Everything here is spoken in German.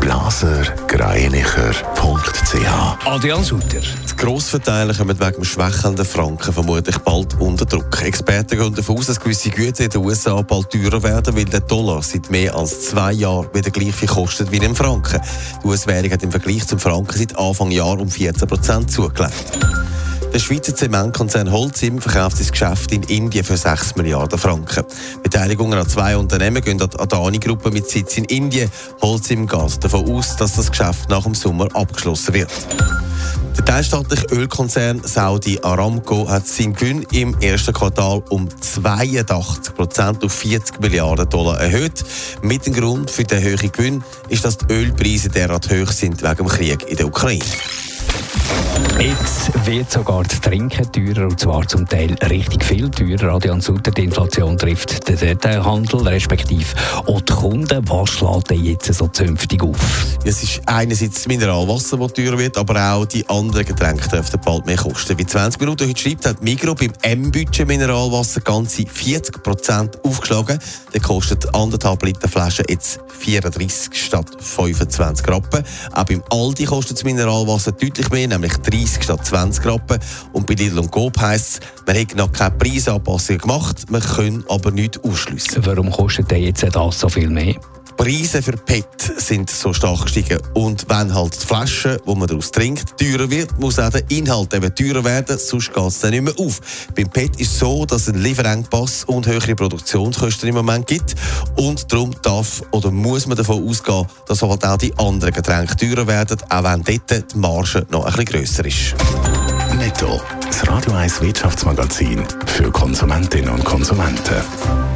blasergreinicher.ch Adrian Sutter. Die Grossverteiler kommen wegen dem schwächelnden Franken vermutlich bald unter Druck. Experten gehen davon aus, dass gewisse Güter in den USA bald teurer werden, weil der Dollar seit mehr als zwei Jahren wieder gleich viel kostet wie im Franken. Die US-Währung hat im Vergleich zum Franken seit Anfang Jahr um 14 Prozent zugelegt. Der Schweizer Zementkonzern Holcim verkauft sein Geschäft in Indien für 6 Milliarden Franken. Beteiligungen an zwei Unternehmen gehen an die Adani-Gruppe mit Sitz in Indien. Holcim geht davon aus, dass das Geschäft nach dem Sommer abgeschlossen wird. Der teilstaatliche Ölkonzern Saudi Aramco hat seinen Gewinn im ersten Quartal um 82 Prozent auf 40 Milliarden Dollar erhöht. Mit dem Grund für den hohen Gewinn ist, dass die Ölpreise derart hoch sind wegen dem Krieg in der Ukraine. Jetzt wird sogar das Trinken teurer, und zwar zum Teil richtig viel teurer. Adrian Sutter, die Inflation trifft den Detailhandel, respektive auch die Kunden. Was schlägt denn jetzt so zünftig auf? Es ist einerseits das Mineralwasser, das teurer wird, aber auch die anderen Getränke dürften bald mehr kosten. Wie 20 Minuten heute schreibt, hat Migro beim M-Budget Mineralwasser ganze 40 Prozent aufgeschlagen. Der kostet anderthalb Liter Flasche jetzt 34 statt 25 Rappen. Auch beim Aldi kostet das Mineralwasser deutlich mehr, nämlich 30 statt 20 Rappen. Und bei Lidl und Coop heisst es, man hat noch keine Preisanpassungen gemacht, man kann aber nichts ausschliessen. Warum kostet denn jetzt das so viel mehr? Preise für PET sind so stark gestiegen. Und wenn halt die Flasche, die man daraus trinkt, teurer wird, muss auch der Inhalt eben teurer werden, sonst geht es dann nicht mehr auf. Beim PET ist es so, dass es einen Lieferengpass und höhere Produktionskosten im Moment gibt. Und darum darf oder muss man davon ausgehen, dass halt auch die anderen Getränke teurer werden, auch wenn dort die Marge noch ein bisschen grösser ist. Netto, das Radio 1 Wirtschaftsmagazin für Konsumentinnen und Konsumenten.